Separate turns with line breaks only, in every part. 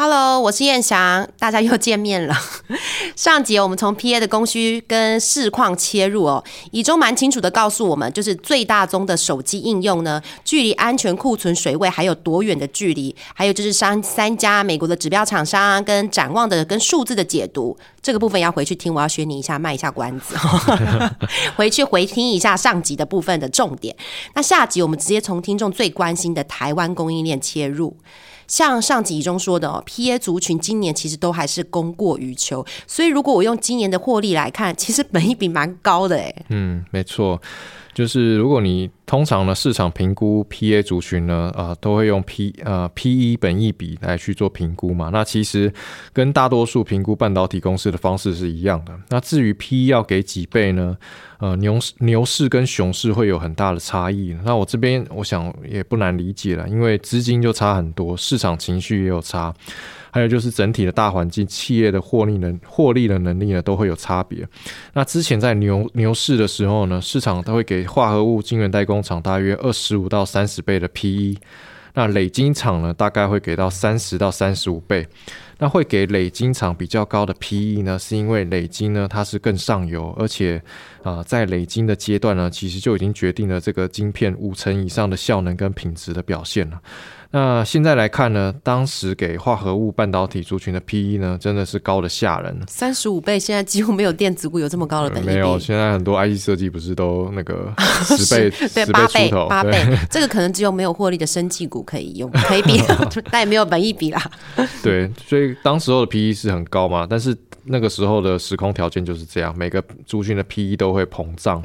Hello，我是燕翔，大家又见面了。上集我们从 PA 的供需跟市况切入哦，以中蛮清楚的告诉我们，就是最大宗的手机应用呢，距离安全库存水位还有多远的距离？还有就是三三家美国的指标厂商跟展望的跟数字的解读，这个部分要回去听，我要学你一下，卖一下关子，回去回听一下上集的部分的重点。那下集我们直接从听众最关心的台湾供应链切入。像上集中说的哦，P A 族群今年其实都还是供过于求，所以如果我用今年的获利来看，其实本益比蛮高的哎。
嗯，没错，就是如果你。通常呢，市场评估 P A 族群呢，啊，都会用 P 呃 P E 本益比来去做评估嘛。那其实跟大多数评估半导体公司的方式是一样的。那至于 P E 要给几倍呢？呃，牛市牛市跟熊市会有很大的差异。那我这边我想也不难理解了，因为资金就差很多，市场情绪也有差。还有就是整体的大环境，企业的获利能获利的能力呢，都会有差别。那之前在牛牛市的时候呢，市场都会给化合物晶圆代工厂大约二十五到三十倍的 PE，那累晶厂呢，大概会给到三十到三十五倍。那会给累晶厂比较高的 PE 呢，是因为累晶呢它是更上游，而且啊在累晶的阶段呢，其实就已经决定了这个晶片五成以上的效能跟品质的表现了。那现在来看呢，当时给化合物半导体族群的 PE 呢，真的是高的吓人。
三十五倍，现在几乎没有电子股有这么高的等级。
没有，现在很多 IC 设计不是都那个 十倍、
对八倍、八倍，这个可能只有没有获利的生技股可以用，可以比，但也没有本益比啦。
对，所以当时候的 PE 是很高嘛，但是那个时候的时空条件就是这样，每个族群的 PE 都会膨胀。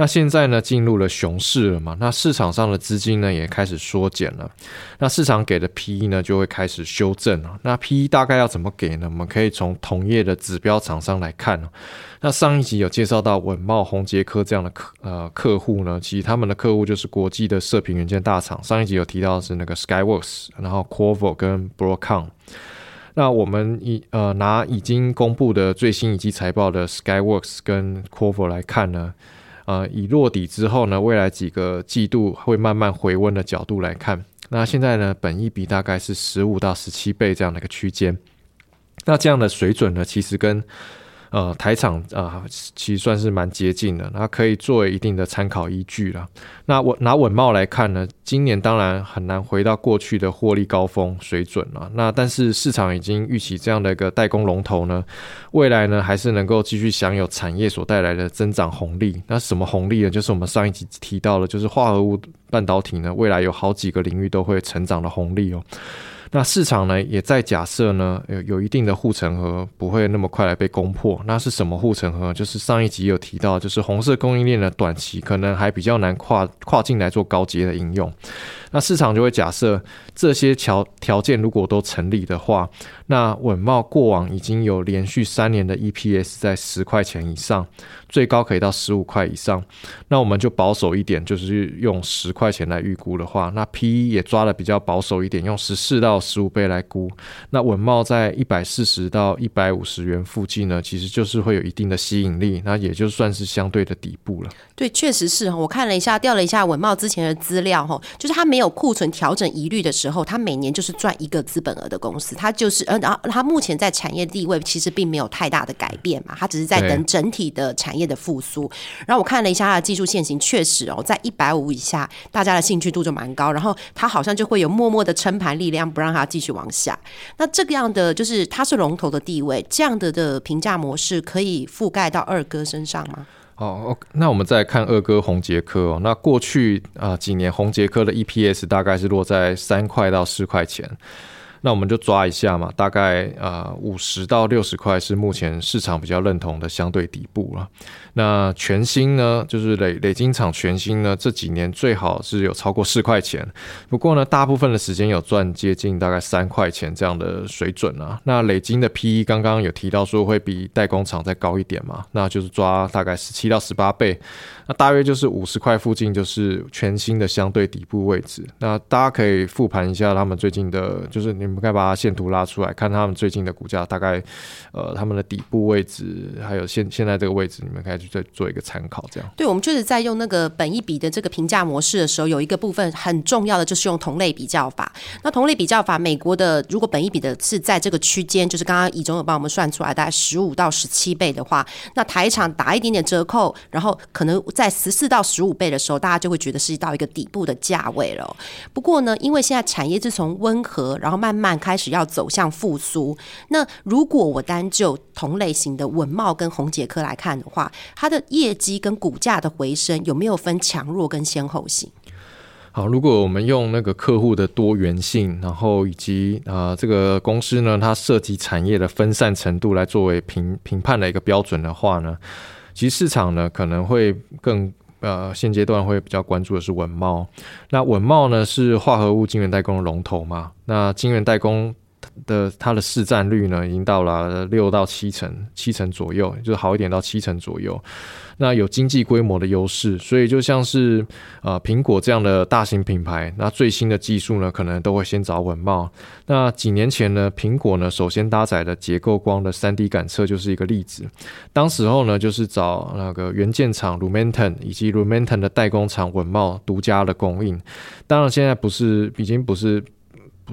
那现在呢，进入了熊市了嘛？那市场上的资金呢，也开始缩减了。那市场给的 PE 呢，就会开始修正了。那 PE 大概要怎么给呢？我们可以从同业的指标厂商来看那上一集有介绍到稳茂、宏杰科这样的客呃客户呢，其实他们的客户就是国际的射频元件大厂。上一集有提到是那个 Skyworks，然后 Qorvo 跟 Broadcom。那我们已呃拿已经公布的最新一季财报的 Skyworks 跟 Qorvo 来看呢。呃，以落底之后呢，未来几个季度会慢慢回温的角度来看，那现在呢，本益比大概是十五到十七倍这样的一个区间，那这样的水准呢，其实跟。呃，台厂啊，其实算是蛮接近的，那可以作为一定的参考依据了。那我拿稳茂来看呢，今年当然很难回到过去的获利高峰水准了。那但是市场已经预期这样的一个代工龙头呢，未来呢还是能够继续享有产业所带来的增长红利。那什么红利呢？就是我们上一集提到的，就是化合物半导体呢，未来有好几个领域都会成长的红利哦。那市场呢，也在假设呢，有有一定的护城河不会那么快来被攻破。那是什么护城河？就是上一集有提到，就是红色供应链的短期可能还比较难跨跨境来做高阶的应用。那市场就会假设这些条条件如果都成立的话，那稳茂过往已经有连续三年的 EPS 在十块钱以上，最高可以到十五块以上。那我们就保守一点，就是用十块钱来预估的话，那 PE 也抓的比较保守一点，用十四到十五倍来估。那稳茂在一百四十到一百五十元附近呢，其实就是会有一定的吸引力，那也就算是相对的底部了。
对，确实是我看了一下，调了一下稳茂之前的资料哈，就是它没有库存调整疑虑的时候，它每年就是赚一个资本额的公司，它就是呃，然后它目前在产业地位其实并没有太大的改变嘛，它只是在等整体的产业的复苏。然后我看了一下它的技术线型，确实哦，在一百五以下，大家的兴趣度就蛮高，然后它好像就会有默默的撑盘力量，不让它继续往下。那这个样的就是它是龙头的地位，这样的的评价模式可以覆盖到二哥身上吗？
哦，那我们再看二哥红杰科哦。那过去啊几年红杰科的 EPS 大概是落在三块到四块钱。那我们就抓一下嘛，大概呃五十到六十块是目前市场比较认同的相对底部了。那全新呢，就是累累金厂全新呢，这几年最好是有超过四块钱。不过呢，大部分的时间有赚接近大概三块钱这样的水准啊。那累金的 PE 刚刚有提到说会比代工厂再高一点嘛，那就是抓大概十七到十八倍。那大约就是五十块附近，就是全新的相对底部位置。那大家可以复盘一下他们最近的，就是你们可以把它线图拉出来，看他们最近的股价大概，呃，他们的底部位置，还有现现在这个位置，你们可以去再做一个参考。这样，
对，我们就是在用那个本一比的这个评价模式的时候，有一个部分很重要的就是用同类比较法。那同类比较法，美国的如果本一比的是在这个区间，就是刚刚以中有帮我们算出来，大概十五到十七倍的话，那台场打一点点折扣，然后可能在十四到十五倍的时候，大家就会觉得是到一个底部的价位了。不过呢，因为现在产业是从温和，然后慢慢开始要走向复苏。那如果我单就同类型的文茂跟红杰科来看的话，它的业绩跟股价的回升有没有分强弱跟先后性？
好，如果我们用那个客户的多元性，然后以及啊这个公司呢，它涉及产业的分散程度来作为评评判的一个标准的话呢，其实市场呢可能会更呃现阶段会比较关注的是稳茂。那稳茂呢是化合物晶圆代工的龙头嘛？那晶圆代工。的它的市占率呢，已经到了六到七成，七成左右，就是好一点到七成左右。那有经济规模的优势，所以就像是呃苹果这样的大型品牌，那最新的技术呢，可能都会先找稳茂。那几年前呢，苹果呢首先搭载的结构光的三 D 感测就是一个例子。当时候呢，就是找那个元件厂 Lumentum 以及 Lumentum 的代工厂稳茂独家的供应。当然现在不是，已经不是。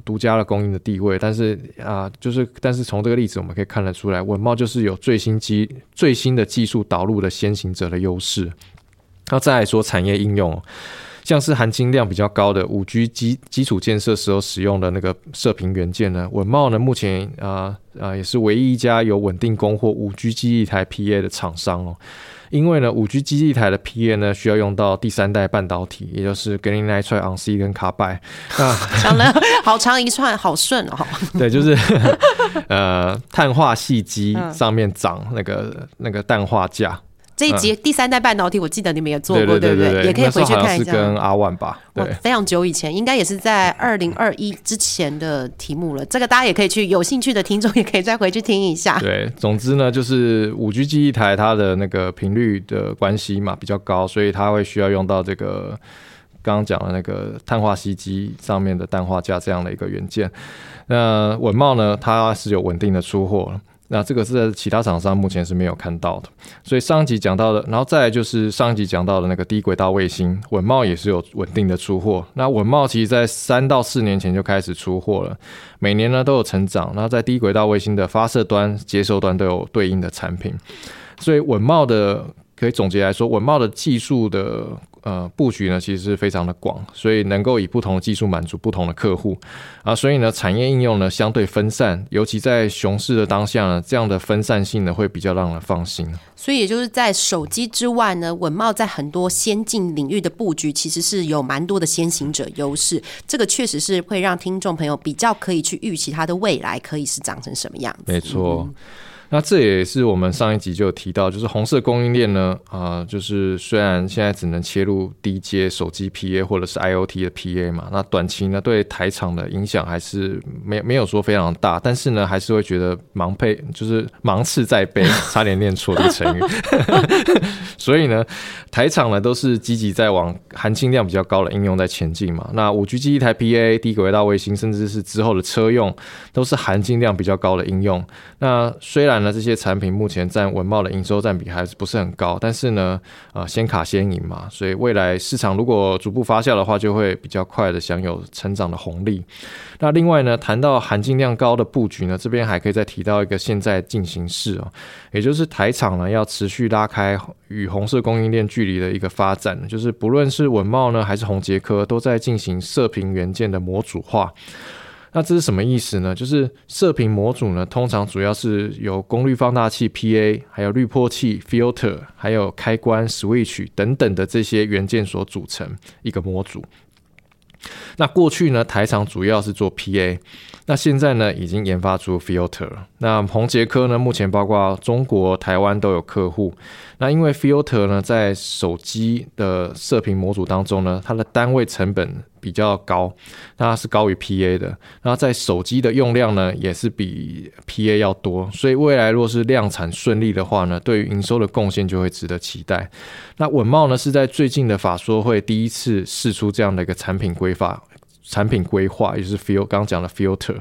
独家的供应的地位，但是啊，就是但是从这个例子我们可以看得出来，稳茂就是有最新机最新的技术导入的先行者的优势。那再来说产业应用，像是含金量比较高的五 G 基基础建设时候使用的那个射频元件呢，稳茂呢目前啊啊也是唯一一家有稳定供货五 G 基一台 PA 的厂商哦。因为呢，五 G 基地台的 PA 呢，需要用到第三代半导体，也就是 Gallium Nitride on C 跟卡拜。
讲了好长一串，好顺哦。
对，就是 呃，碳化系基上面长那个那个氮化镓。
这一集第三代半导体，我记得你们也做过，对不对？也可以回去看一下。
跟阿万吧，对，
非常久以前，应该也是在二零二一之前的题目了。这个大家也可以去，有兴趣的听众也可以再回去听一下。
对，总之呢，就是五 G 记忆台它的那个频率的关系嘛比较高，所以它会需要用到这个刚刚讲的那个碳化锡机上面的氮化镓这样的一个元件。那稳茂呢，它是有稳定的出货了。那这个是在其他厂商目前是没有看到的，所以上一集讲到的，然后再来就是上一集讲到的那个低轨道卫星，稳茂也是有稳定的出货。那稳茂其实在三到四年前就开始出货了，每年呢都有成长。那在低轨道卫星的发射端、接收端都有对应的产品，所以稳茂的可以总结来说，稳茂的技术的。呃，布局呢其实是非常的广，所以能够以不同的技术满足不同的客户啊，所以呢，产业应用呢相对分散，尤其在熊市的当下呢，这样的分散性呢会比较让人放心。
所以也就是在手机之外呢，稳茂在很多先进领域的布局其实是有蛮多的先行者优势，这个确实是会让听众朋友比较可以去预期它的未来可以是长成什么样子。
没错。那这也是我们上一集就有提到，就是红色供应链呢，啊，就是虽然现在只能切入低阶手机 PA 或者是 IOT 的 PA 嘛，那短期呢对台厂的影响还是没没有说非常大，但是呢还是会觉得盲配，就是盲刺在背，差点念错这个成语。所以呢，台厂呢都是积极在往含金量比较高的应用在前进嘛。那五 G 基一台 PA、低轨道卫星，甚至是之后的车用，都是含金量比较高的应用。那虽然呢，这些产品目前占文茂的营收占比还是不是很高，但是呢，呃，先卡先赢嘛，所以未来市场如果逐步发酵的话，就会比较快的享有成长的红利。那另外呢，谈到含金量高的布局呢，这边还可以再提到一个现在进行式哦，也就是台厂呢要持续拉开与红色供应链距离的一个发展，就是不论是文茂呢还是红杰科，都在进行射频元件的模组化。那这是什么意思呢？就是射频模组呢，通常主要是由功率放大器 PA，还有滤波器 filter，还有开关 switch 等等的这些元件所组成一个模组。那过去呢，台厂主要是做 PA，那现在呢，已经研发出 filter。那宏杰科呢，目前包括中国、台湾都有客户。那因为 filter 呢，在手机的射频模组当中呢，它的单位成本。比较高，那是高于 PA 的。那在手机的用量呢，也是比 PA 要多，所以未来若是量产顺利的话呢，对于营收的贡献就会值得期待。那稳茂呢，是在最近的法说会第一次试出这样的一个产品规划。产品规划也就是 fil 刚刚讲的 filter，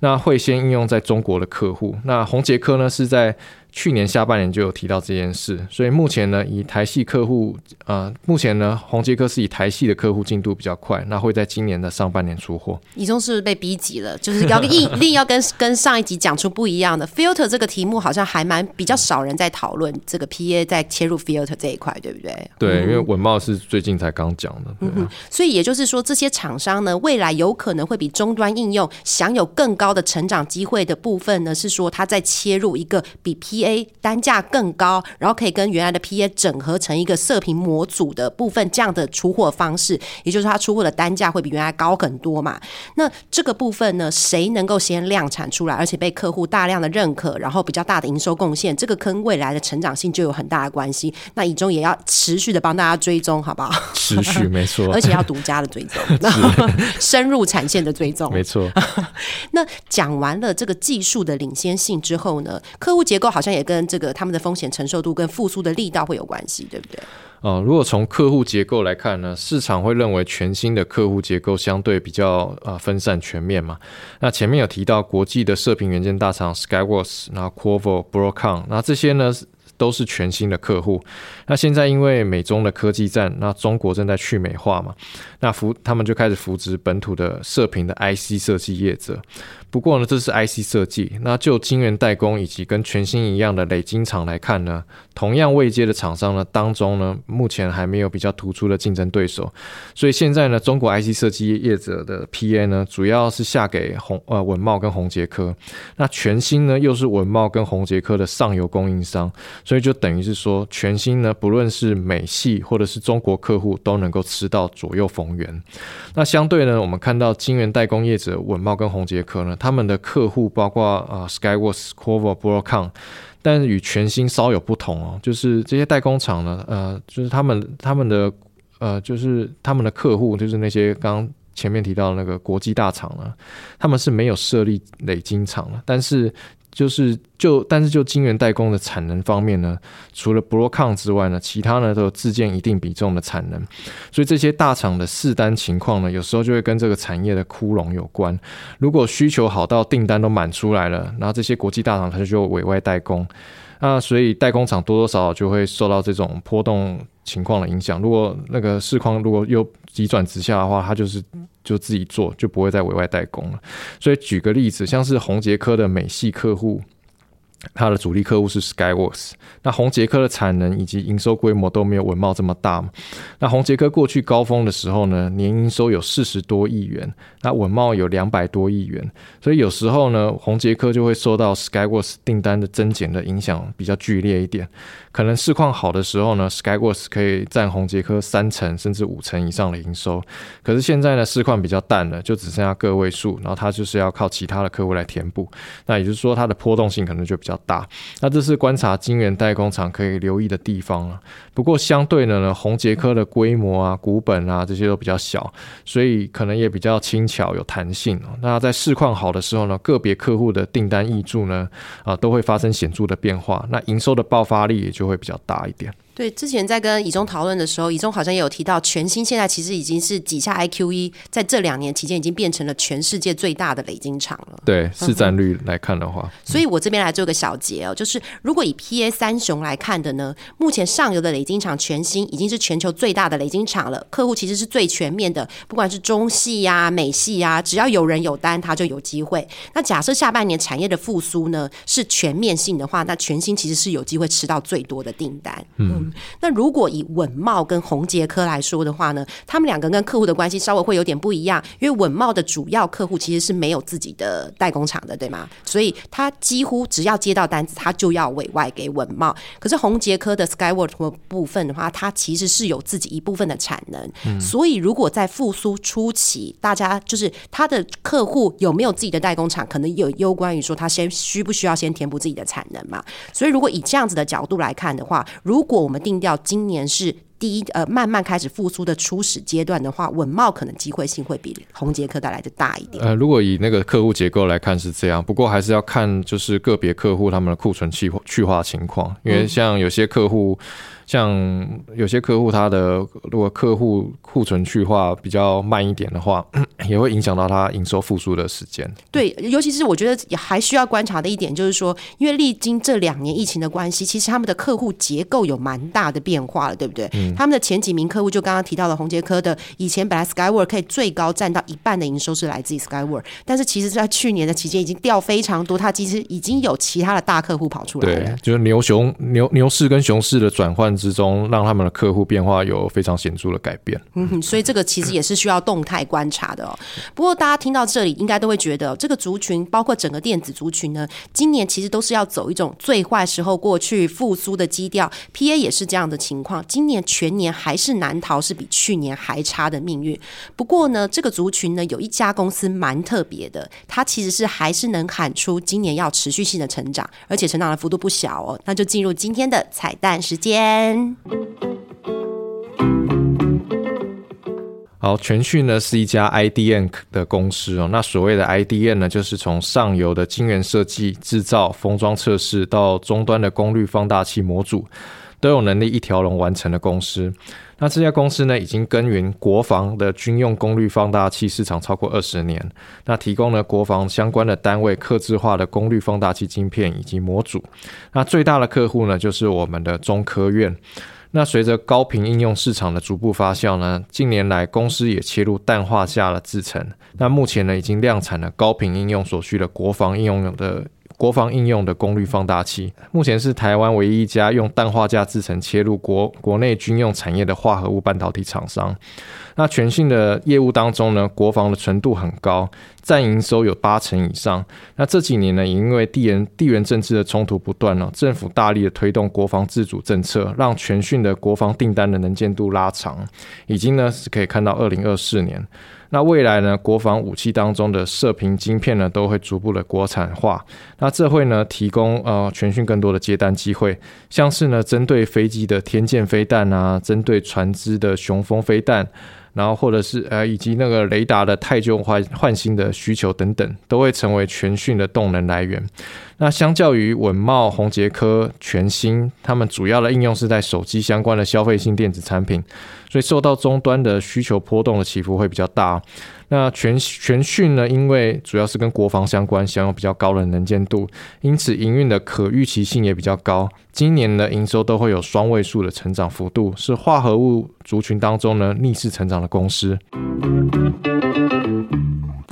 那会先应用在中国的客户。那红杰科呢是在。去年下半年就有提到这件事，所以目前呢，以台系客户，呃，目前呢，宏杰科是以台系的客户进度比较快，那会在今年的上半年出货。
以中是不是被逼急了？就是要一定要跟跟上一集讲出不一样的 filter 这个题目，好像还蛮比较少人在讨论这个 PA 在切入 filter 这一块，对不对？
对，因为文茂是最近才刚讲的，嗯
所以也就是说，这些厂商呢，未来有可能会比终端应用享有更高的成长机会的部分呢，是说它在切入一个比 P PA 单价更高，然后可以跟原来的 PA 整合成一个射频模组的部分，这样的出货方式，也就是它出货的单价会比原来高很多嘛？那这个部分呢，谁能够先量产出来，而且被客户大量的认可，然后比较大的营收贡献，这个跟未来的成长性就有很大的关系。那以中也要持续的帮大家追踪，好不好？
持续没错，
而且要独家的追踪，深入产线的追踪，
没错。
那讲完了这个技术的领先性之后呢，客户结构好像也跟这个他们的风险承受度跟复苏的力道会有关系，对不对？
哦，如果从客户结构来看呢，市场会认为全新的客户结构相对比较呃分散全面嘛。那前面有提到国际的射频元件大厂 Skyworks，然后 Qorvo、Broadcom，那这些呢？都是全新的客户。那现在因为美中的科技战，那中国正在去美化嘛，那扶他们就开始扶植本土的射频的 IC 设计业者。不过呢，这是 IC 设计。那就晶圆代工以及跟全新一样的累晶厂来看呢，同样位阶的厂商呢当中呢，目前还没有比较突出的竞争对手。所以现在呢，中国 IC 设计业者的 PA 呢，主要是下给宏呃文茂跟宏杰科。那全新呢，又是文茂跟宏杰科的上游供应商。所以就等于是说，全新呢，不论是美系或者是中国客户，都能够吃到左右逢源。那相对呢，我们看到晶圆代工业者稳茂跟宏杰科呢，他们的客户包括啊 Skyworks、Qorvo、Broadcom，但与全新稍有不同哦，就是这些代工厂呢，呃，就是他们他们的呃，就是他们的客户，就是那些刚前面提到那个国际大厂呢，他们是没有设立累金厂的，但是。就是就，但是就晶圆代工的产能方面呢，除了 Broadcom 之外呢，其他呢都有自建一定比重的产能，所以这些大厂的试单情况呢，有时候就会跟这个产业的窟窿有关。如果需求好到订单都满出来了，然后这些国际大厂它就委外代工。那所以代工厂多多少少就会受到这种波动情况的影响。如果那个市况如果又急转直下的话，它就是就自己做，就不会再委外代工了。所以举个例子，像是宏杰科的美系客户。它的主力客户是 Skyworks，那红杰科的产能以及营收规模都没有文茂这么大嘛。那红杰科过去高峰的时候呢，年营收有四十多亿元，那文茂有两百多亿元，所以有时候呢，红杰科就会受到 Skyworks 订单的增减的影响比较剧烈一点。可能市况好的时候呢，Skyworks 可以占红杰科三成甚至五成以上的营收。可是现在呢，市况比较淡了，就只剩下个位数，然后它就是要靠其他的客户来填补。那也就是说，它的波动性可能就比较较大。那这是观察晶圆代工厂可以留意的地方啊。不过相对的呢，红杰科的规模啊、股本啊这些都比较小，所以可能也比较轻巧有弹性。那在市况好的时候呢，个别客户的订单溢注呢，啊都会发生显著的变化。那营收的爆发力也。就会比较大一点。
对，之前在跟以中讨论的时候，以中好像也有提到，全新现在其实已经是几下 IQE，，在这两年期间已经变成了全世界最大的累晶厂了。
对，市占率来看的话，
所以我这边来做个小结哦，就是如果以 PA 三雄来看的呢，目前上游的累晶厂全新已经是全球最大的累晶厂了，客户其实是最全面的，不管是中系呀、美系呀，只要有人有单，它就有机会。那假设下半年产业的复苏呢是全面性的话，那全新其实是有机会吃到最多的订单。嗯，那如果以稳茂跟宏杰科来说的话呢，他们两个跟客户的关系稍微会有点不一样，因为稳茂的主要客户其实是没有自己的代工厂的，对吗？所以他几乎只要接到单子，他就要委外给稳茂。可是宏杰科的 Skyworks 部分的话，它其实是有自己一部分的产能，所以如果在复苏初期，大家就是他的客户有没有自己的代工厂，可能有攸关于说他先需不需要先填补自己的产能嘛。所以如果以这样子的角度来看的话，如果我们定调今年是。第一呃慢慢开始复苏的初始阶段的话，稳茂可能机会性会比红杰科带来的大一点。
呃，如果以那个客户结构来看是这样，不过还是要看就是个别客户他们的库存去去化情况，因为像有些客户。像有些客户，他的如果客户库存去化比较慢一点的话，也会影响到他营收复苏的时间。
对，尤其是我觉得还需要观察的一点，就是说，因为历经这两年疫情的关系，其实他们的客户结构有蛮大的变化了，对不对？他们的前几名客户，就刚刚提到的红杰科的，以前本来 skyword 可以最高占到一半的营收是来自于 skyword 但是其实在去年的期间已经掉非常多，它其实已经有其他的大客户跑出来了。
对，就是牛熊牛牛市跟熊市的转换。之中，让他们的客户变化有非常显著的改变。
嗯，所以这个其实也是需要动态观察的哦。不过大家听到这里，应该都会觉得这个族群，包括整个电子族群呢，今年其实都是要走一种最坏时候过去复苏的基调。P A 也是这样的情况，今年全年还是难逃是比去年还差的命运。不过呢，这个族群呢，有一家公司蛮特别的，它其实是还是能喊出今年要持续性的成长，而且成长的幅度不小哦。那就进入今天的彩蛋时间。
好，全讯呢是一家 IDN 的公司哦。那所谓的 IDN 呢，就是从上游的晶圆设计、制造、封装、测试，到终端的功率放大器模组，都有能力一条龙完成的公司。那这家公司呢，已经耕耘国防的军用功率放大器市场超过二十年，那提供了国防相关的单位刻制化的功率放大器晶片以及模组。那最大的客户呢，就是我们的中科院。那随着高频应用市场的逐步发酵呢，近年来公司也切入氮化镓的制程。那目前呢，已经量产了高频应用所需的国防应用的。国防应用的功率放大器，目前是台湾唯一一家用氮化镓制成切入国国内军用产业的化合物半导体厂商。那全新的业务当中呢，国防的纯度很高，占营收有八成以上。那这几年呢，也因为地缘地缘政治的冲突不断了，政府大力的推动国防自主政策，让全讯的国防订单的能见度拉长，已经呢是可以看到二零二四年。那未来呢？国防武器当中的射频晶片呢，都会逐步的国产化。那这会呢，提供呃全讯更多的接单机会，像是呢，针对飞机的天剑飞弹啊，针对船只的雄风飞弹。然后或者是呃，以及那个雷达的太旧换换新的需求等等，都会成为全讯的动能来源。那相较于稳茂、宏杰科、全新，他们主要的应用是在手机相关的消费性电子产品，所以受到终端的需求波动的起伏会比较大。那全全讯呢，因为主要是跟国防相关，享有比较高的能见度，因此营运的可预期性也比较高。今年的营收都会有双位数的成长幅度，是化合物族群当中呢逆势成长的公司。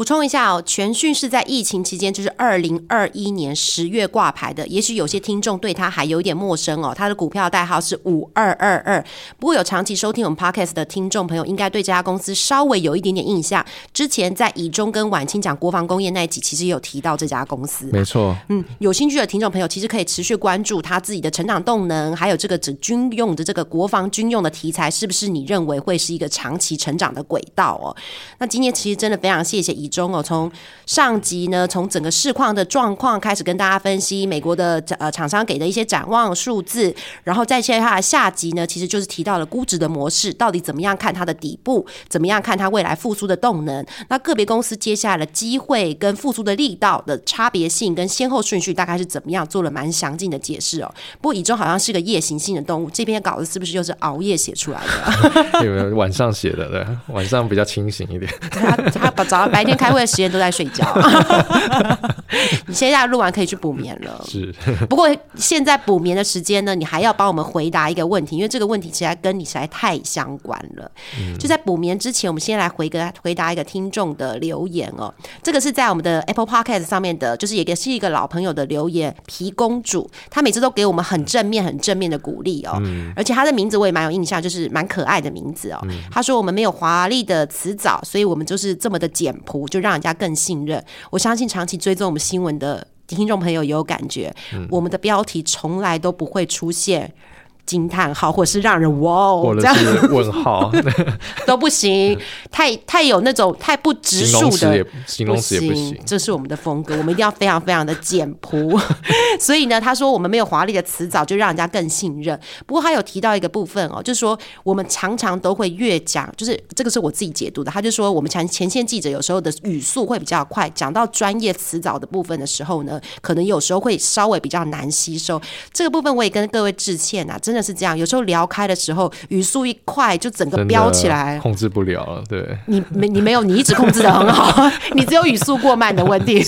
补充一下哦，全讯是在疫情期间，就是二零二一年十月挂牌的。也许有些听众对它还有点陌生哦。它的股票代号是五二二二。不过有长期收听我们 podcast 的听众朋友，应该对这家公司稍微有一点点印象。之前在以中跟晚清讲国防工业那一集，其实也有提到这家公司。
没错，
嗯，有兴趣的听众朋友，其实可以持续关注它自己的成长动能，还有这个指军用的这个国防军用的题材，是不是你认为会是一个长期成长的轨道哦？那今天其实真的非常谢谢以。中哦，从上集呢，从整个市况的状况开始跟大家分析美国的呃厂商给的一些展望数字，然后再接下来下集呢，其实就是提到了估值的模式，到底怎么样看它的底部，怎么样看它未来复苏的动能，那个别公司接下来的机会跟复苏的力道的差别性跟先后顺序大概是怎么样，做了蛮详尽的解释哦。不过以中好像是个夜行性的动物，这篇稿子是不是又是熬夜写出来的？
有没有晚上写的？对，晚上比较清醒一点。
他他把早白天。开会的时间都在睡觉，你现在录完可以去补眠了。
是，
不过现在补眠的时间呢，你还要帮我们回答一个问题，因为这个问题其实跟你实在太相关了。就在补眠之前，我们先来回个回答一个听众的留言哦。这个是在我们的 Apple Podcast 上面的，就是也是一个老朋友的留言，皮公主，她每次都给我们很正面、很正面的鼓励哦。而且她的名字我也蛮有印象，就是蛮可爱的名字哦。她说我们没有华丽的辞藻，所以我们就是这么的简朴。就让人家更信任。我相信长期追踪我们新闻的听众朋友也有感觉，我们的标题从来都不会出现惊叹号，或者是让人哇哦这样
是问号，
都不行，太太有那种太不直
形
述的
形容词也不行。
这是我们的风格，我们一定要非常非常的简朴。所以呢，他说我们没有华丽的词藻，就让人家更信任。不过他有提到一个部分哦，就是说我们常常都会越讲，就是这个是我自己解读的。他就说我们前前线记者有时候的语速会比较快，讲到专业词藻的部分的时候呢，可能有时候会稍微比较难吸收。这个部分我也跟各位致歉啊，真的是这样。有时候聊开的时候，语速一快，就整个飙起来。
控制不了了。对，
你没你没有，你一直控制的很好，你只有语速过慢的问题。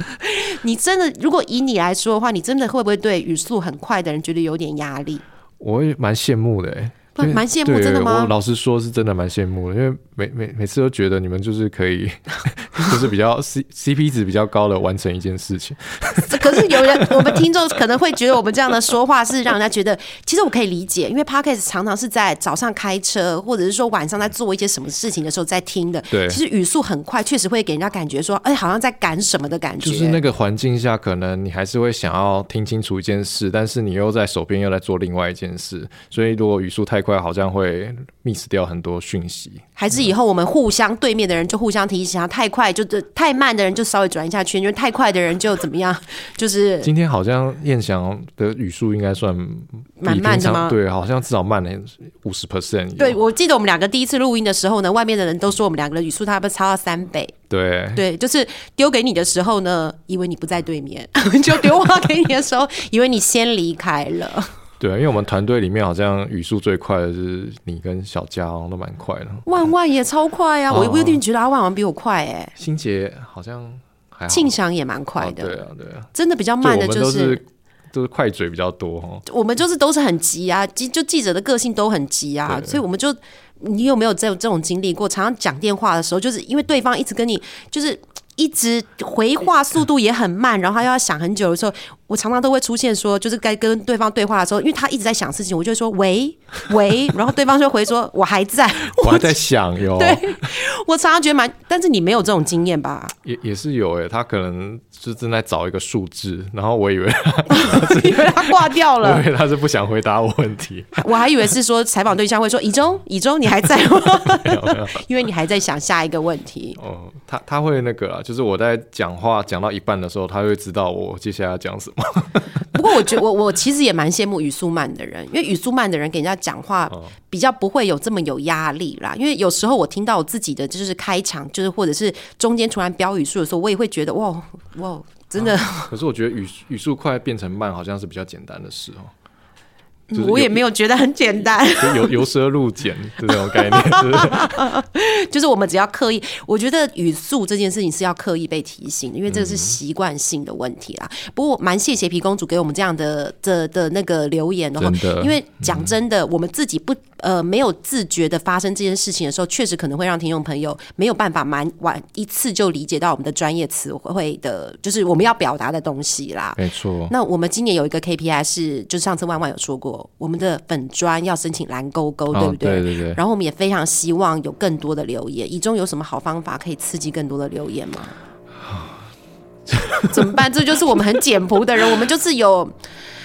你真的，如果以你来说的话，你真的会不会对语速很快的人觉得有点压力？
我也蛮羡慕的哎。
蛮羡慕真的吗
我老实说，是真的蛮羡慕的，因为每每每次都觉得你们就是可以，就是比较 C C P 值比较高的完成一件事情。
可是有人，我们听众可能会觉得我们这样的说话是让人家觉得，其实我可以理解，因为 podcast 常常是在早上开车，或者是说晚上在做一些什么事情的时候在听的。
对
其实语速很快，确实会给人家感觉说，哎，好像在赶什么的感觉。
就是那个环境下，可能你还是会想要听清楚一件事，但是你又在手边又在做另外一件事，所以如果语速太快，好像会 miss 掉很多讯息。
还是以后我们互相对面的人就互相提醒啊，太快就太慢的人就稍微转一下圈，因为太快的人就怎么样，就是
今天好像燕翔的语速应该算
蛮慢的吗
对，好像至少慢了五十 percent。
对，我记得我们两个第一次录音的时候呢，外面的人都说我们两个的语速差不多超到三倍。
对
对，就是丢给你的时候呢，以为你不在对面，就丢话给你的时候，以为你先离开了。
对，因为我们团队里面好像语速最快的是你跟小佳，好像都蛮快的。
万万也超快啊！我
哦
我有点觉得阿万好像比我快哎、
欣杰好像还好，
庆祥也蛮快的，
哦对啊，对啊，
真的比较慢的就
是都是快嘴比较多哈。
我们就是都是很急啊，记就记者的个性都很急啊，所以我们就你有没有这种这种经历过？常常讲电话的时候，就是因为对方一直跟你就是。一直回话速度也很慢，然后他又要想很久的时候，我常常都会出现说，就是该跟对方对话的时候，因为他一直在想事情，我就会说喂 喂，然后对方就回说我还在，
我还在想哟，
对我常常觉得蛮，但是你没有这种经验吧？
也也是有诶，他可能是正在找一个数字，然后我以为
以为他挂掉
我
了
以，为他是不想回答我问题，
我还以为是说采访对象会说以中以中你还在吗？因为你还在想下一个问题。
哦，他他会那个啊，就是我在讲话讲到一半的时候，他会知道我接下来要讲什么。
不过我觉得我我其实也蛮羡慕语速慢的人，因为语速慢的人给人家讲话比较不会有这么有压力啦。因为有时候我听到我自己的就是开场，就是或者是中间突然飙语速的时候，我也会觉得哇哇，真的、
可是我觉得语语速快变成慢，好像是比较简单的事哦。就是
我也没有觉得很简单。
就由由奢入俭的这种概念，就 是
就是我们只要刻意，我觉得语速这件事情是要刻意被提醒，因为这个是
嗯
习惯性的问题啦。不过蛮谢谢皮公主给我们这样的的的那个留言哦，
真的
因为讲真的，我们自己不呃没有自觉的发生这件事情的时候，确实可能会让听众朋友没有办法蛮晚一次就理解到我们的专业词汇的，就是我们要表达的东西啦。
没错。
那我们今年有一个 KPI 是，就上次万万有说过，我们的粉砖要申请蓝勾勾，对
哦
不对？
对对对
然后我们也非常希望有更多的留言，以中有什么好方法可以刺激更多的留言吗？怎么办？这就是我们很简朴的人，我们就是有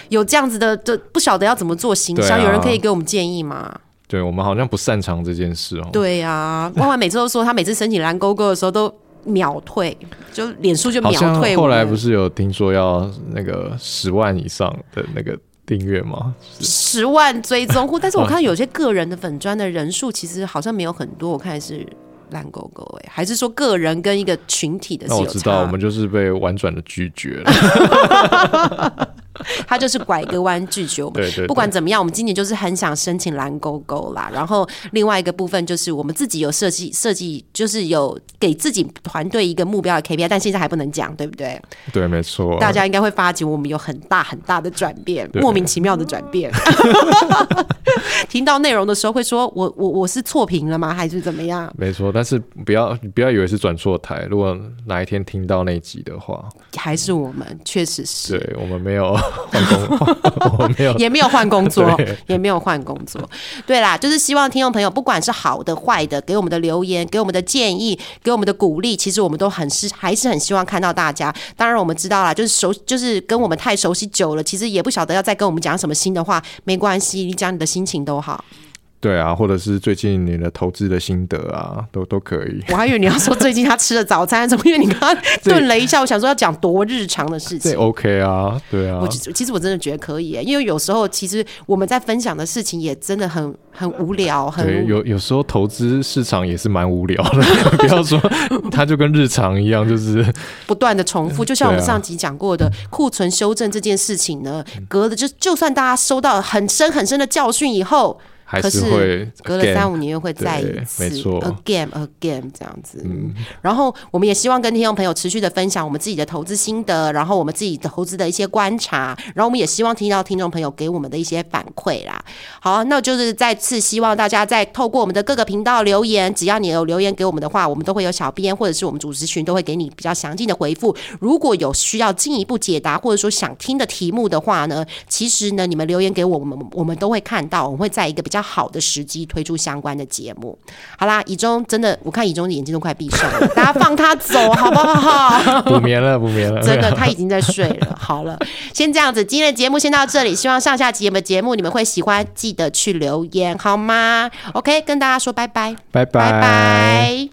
有这样子的，就不晓得要怎么做行销。
啊
有人可以给我们建议吗？
对我们好像不擅长这件事哦。
对呀、万万每次都说他每次申请蓝勾勾的时候都秒退，就脸书就秒退。
后来不是有听说要那个十万以上的那个订阅吗？
十万追踪户，但是我看有些个人的粉砖的人数其实好像没有很多，我看是烂狗狗哎，还是说个人跟一个群体的
那我知道，我？们就是被婉转的拒绝了。
他就是拐个弯拒绝我们。
对对对
不管怎么样，我们今年就是很想申请蓝勾勾啦。然后另外一个部分就是我们自己有设计设计，就是有给自己团队一个目标的 KPI，但现在还不能讲，对不对？
对，没错。
大家应该会发觉我们有很大很大的转变，莫名其妙的转变。听到内容的时候会说我我我是错评了吗？还是怎么样？
没错，但是不要不要以为是转错台。如果哪一天听到那集的话，
还是我们确实是。
对我们没有 换工，我没有，
也没有换工作，也没有换工作。对啦，就是希望听众朋友，不管是好的坏的，给我们的留言，给我们的建议，给我们的鼓励，其实我们都很是还是很希望看到大家。当然我们知道啦，就是熟，就是跟我们太熟悉久了，其实也不晓得要再跟我们讲什么新的话，没关系，你讲你的心情都好。
对啊，或者是最近你的投资的心得啊，都都可以。
我还以为你要说最近他吃的早餐 怎么，因为你刚刚顿了一下，我想说要讲多日常的事
这
情。
OK 啊，对啊
我，其实我真的觉得可以耶，因为有时候其实我们在分享的事情也真的很很无聊，很
对，有有时候投资市场也是蛮无聊的，不要说它就跟日常一样，就是
不断的重复。就像我们上集讲过的库存修正这件事情呢，隔了就就算大家收到很深很深的教训以后，
还
可是隔了三五年又会再一次
没错
，again again 这样子。然后我们也希望跟听众朋友持续的分享我们自己的投资心得，然后我们自己投资的一些观察，然后我们也希望听到听众朋友给我们的一些反馈啦。好，那就是再次希望大家在透过我们的各个频道留言，只要你有留言给我们的话，我们都会有小编或者是我们主持群都会给你比较详尽的回复。如果有需要进一步解答或者说想听的题目的话呢，其实呢你们留言给我们，我们都会看到，我们会在一个比较好的时机推出相关的节目。好啦，以中真的，我看以中的眼睛都快闭上了，大家放他走好不好？
补眠了，补眠了，
真的，他已经在睡了。好了，先这样子，今天的节目先到这里，希望上下集的节目你们会喜欢，记得去留言好吗？OK，跟大家说拜拜，
拜
拜拜